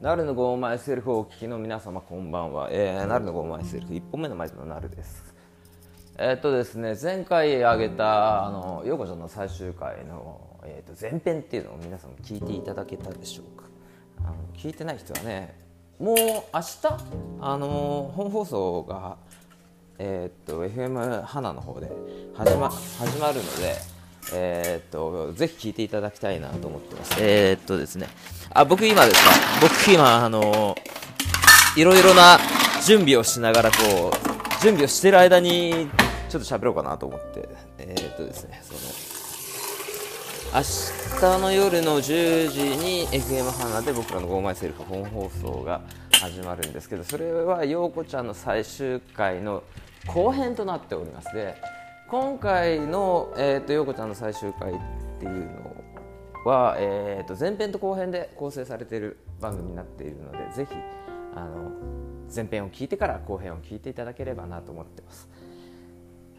なるのゴーマイセルフをお聞きの皆様こんばんは、えー、なるのゴーマイセルフ1本目のマイクのなるです。えー、っとですね前回あげたあの陽子ちゃんの最終回の、えー、っと前編っていうのを皆さん聞いていただけたでしょうか。あの聞いてない人はねもう明日あの本放送がえー、っと FM 花の方で始ま始まるのでえー、っとぜひ聞いていただきたいなと思ってます。えー、っとですね。あ僕今ですか？僕今あのいろいろな準備をしながらこう準備をしてる間にちょっと喋ろうかなと思って。えー、っとですねその明日の夜の10時に FM 花で僕らの「ゴーマイセルフ」本放送が始まるんですけどそれは陽子ちゃんの最終回の後編となっておりますで今回の、えーと、陽子ちゃんの最終回っていうのは、えーと、前編と後編で構成されている番組になっているのでぜひあの前編を聞いてから後編を聞いていただければなと思ってます。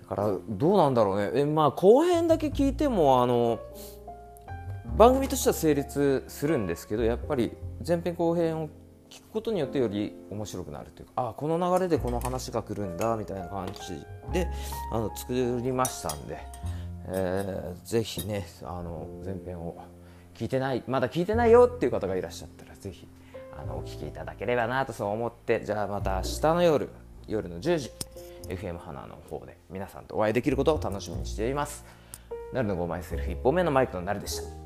だからどうなんだろうね。え、まあ、後編だけ聞いてもあの番組としては成立するんですけどやっぱり前編後編を聞くことによってより面白くなるというかあこの流れでこの話が来るんだみたいな感じであの作りましたんで、えー、ぜひねあの前編を聞いてないまだ聞いてないよっていう方がいらっしゃったらぜひあのお聞きいただければなとそう思ってじゃあまた明日の夜夜の10時 FM 花の方で皆さんとお会いできることを楽しみにしています。なるの5枚セルフ1本目のマイクのなるでした。